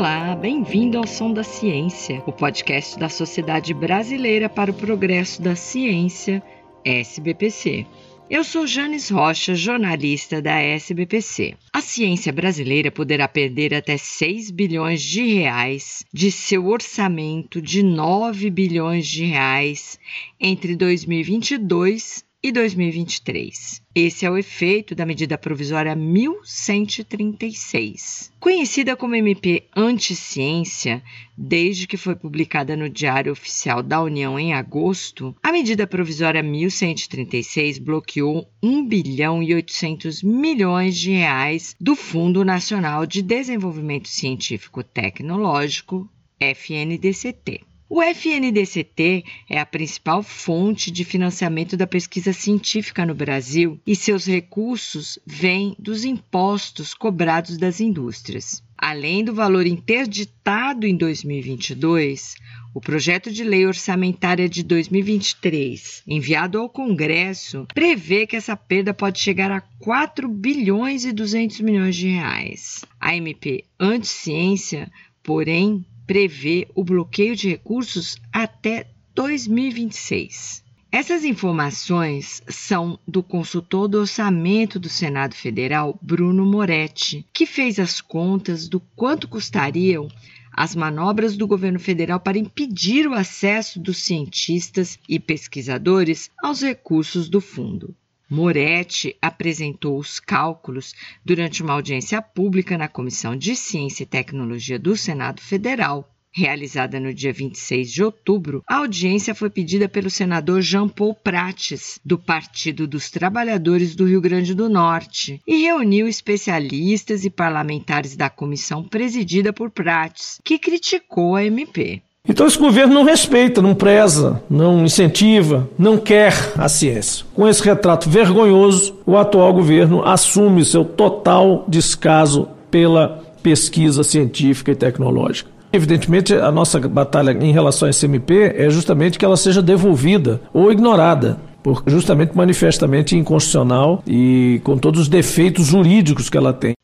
Olá, bem-vindo ao Som da Ciência, o podcast da Sociedade Brasileira para o Progresso da Ciência, SBPC. Eu sou Janes Rocha, jornalista da SBPC. A ciência brasileira poderá perder até 6 bilhões de reais de seu orçamento de 9 bilhões de reais entre 2022 e 2023. Esse é o efeito da medida provisória 1136. Conhecida como MP Anti-Ciência, desde que foi publicada no Diário Oficial da União em agosto, a medida provisória 1136 bloqueou 1 bilhão e 800 milhões de reais do Fundo Nacional de Desenvolvimento Científico Tecnológico, FNDCT. O FNDCT é a principal fonte de financiamento da pesquisa científica no Brasil e seus recursos vêm dos impostos cobrados das indústrias. Além do valor interditado em 2022, o projeto de lei orçamentária de 2023, enviado ao Congresso, prevê que essa perda pode chegar a 4 bilhões e 200 milhões de reais. A MP Anti-Ciência, porém, prevê o bloqueio de recursos até 2026. Essas informações são do consultor do orçamento do Senado Federal, Bruno Moretti, que fez as contas do quanto custariam as manobras do governo federal para impedir o acesso dos cientistas e pesquisadores aos recursos do fundo. Moretti apresentou os cálculos durante uma audiência pública na Comissão de Ciência e Tecnologia do Senado Federal. Realizada no dia 26 de outubro, a audiência foi pedida pelo senador Jean Paul Prates, do Partido dos Trabalhadores do Rio Grande do Norte, e reuniu especialistas e parlamentares da comissão presidida por Prates, que criticou a MP. Então esse governo não respeita, não preza, não incentiva, não quer a ciência. Com esse retrato vergonhoso, o atual governo assume seu total descaso pela pesquisa científica e tecnológica. Evidentemente, a nossa batalha em relação à SMP é justamente que ela seja devolvida ou ignorada, por justamente manifestamente inconstitucional e com todos os defeitos jurídicos que ela tem.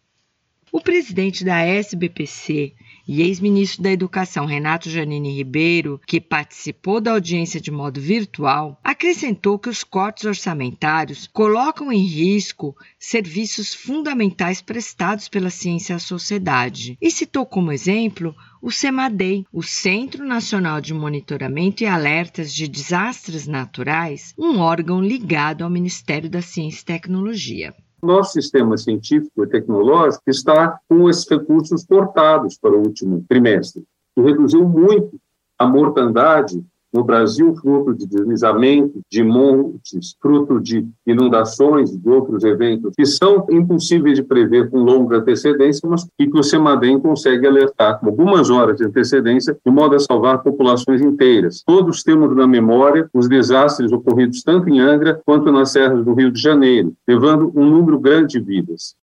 O presidente da SBPC e ex-ministro da Educação Renato Janine Ribeiro, que participou da audiência de modo virtual, acrescentou que os cortes orçamentários colocam em risco serviços fundamentais prestados pela ciência à sociedade e citou como exemplo o CEMADEI, o Centro Nacional de Monitoramento e Alertas de Desastres Naturais, um órgão ligado ao Ministério da Ciência e Tecnologia. Nosso sistema científico e tecnológico está com esses recursos cortados para o último trimestre, que reduziu muito a mortandade no Brasil, fruto de deslizamento de montes, fruto de inundações e de outros eventos que são impossíveis de prever com longa antecedência, mas que o CEMADEM consegue alertar com algumas horas de antecedência, de modo a salvar populações inteiras. Todos temos na memória os desastres ocorridos tanto em Angra quanto nas serras do Rio de Janeiro, levando um número grande de vidas.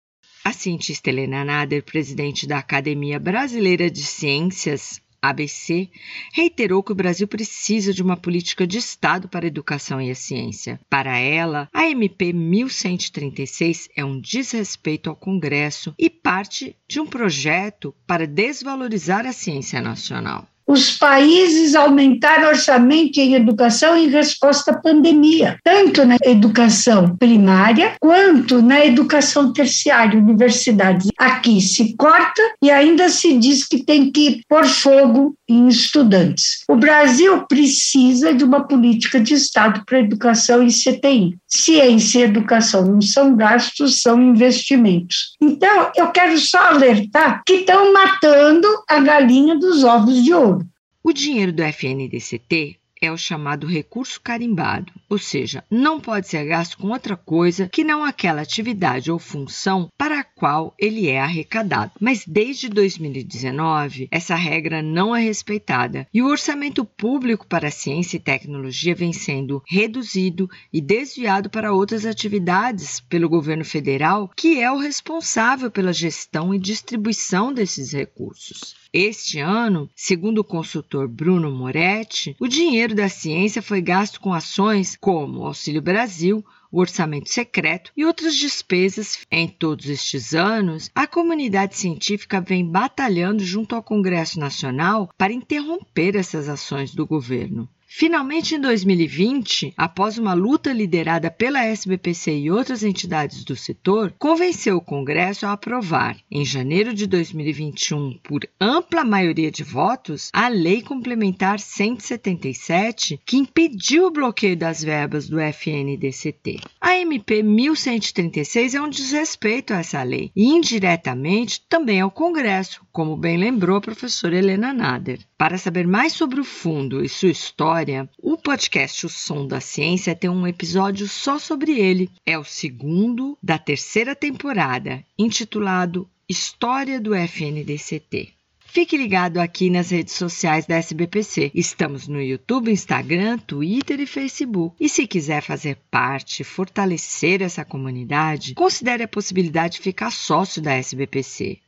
A cientista Helena Nader, presidente da Academia Brasileira de Ciências, ABC, reiterou que o Brasil precisa de uma política de Estado para a educação e a ciência. Para ela, a MP 1136 é um desrespeito ao Congresso e parte de um projeto para desvalorizar a ciência nacional os países aumentaram orçamento em educação em resposta à pandemia, tanto na educação primária quanto na educação terciária, universidades. Aqui se corta e ainda se diz que tem que pôr fogo em estudantes. O Brasil precisa de uma política de Estado para educação e CTI. Ciência e educação não são gastos, são investimentos. Então, eu quero só alertar que estão matando a galinha dos ovos de ouro. O dinheiro do FNDCT é o chamado recurso carimbado, ou seja, não pode ser gasto com outra coisa que não aquela atividade ou função para a qual ele é arrecadado. Mas desde 2019, essa regra não é respeitada e o orçamento público para ciência e tecnologia vem sendo reduzido e desviado para outras atividades pelo governo federal, que é o responsável pela gestão e distribuição desses recursos. Este ano, segundo o consultor Bruno Moretti, o dinheiro da ciência foi gasto com ações como Auxílio Brasil, o orçamento secreto e outras despesas. Em todos estes anos, a comunidade científica vem batalhando junto ao Congresso Nacional para interromper essas ações do governo. Finalmente, em 2020, após uma luta liderada pela SBPC e outras entidades do setor, convenceu o Congresso a aprovar, em janeiro de 2021, por ampla maioria de votos, a Lei Complementar 177, que impediu o bloqueio das verbas do FNDCT. A MP 1136 é um desrespeito a essa lei e, indiretamente, também ao Congresso, como bem lembrou a professora Helena Nader. Para saber mais sobre o fundo e sua história, o podcast O Som da Ciência tem um episódio só sobre ele. É o segundo da terceira temporada, intitulado História do FNDCT. Fique ligado aqui nas redes sociais da SBPC. Estamos no YouTube, Instagram, Twitter e Facebook. E se quiser fazer parte, fortalecer essa comunidade, considere a possibilidade de ficar sócio da SBPC.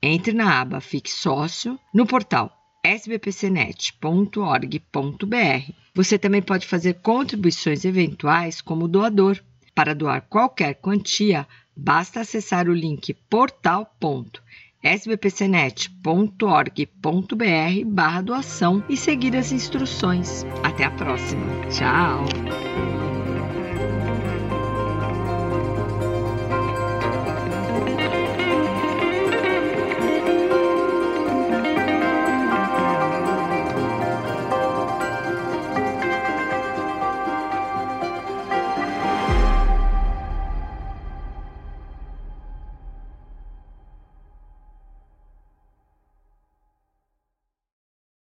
Entre na aba Fique Sócio no portal sbpcnet.org.br. Você também pode fazer contribuições eventuais como doador. Para doar qualquer quantia, basta acessar o link portal.sbpcnet.org.br barra doação e seguir as instruções. Até a próxima. Tchau!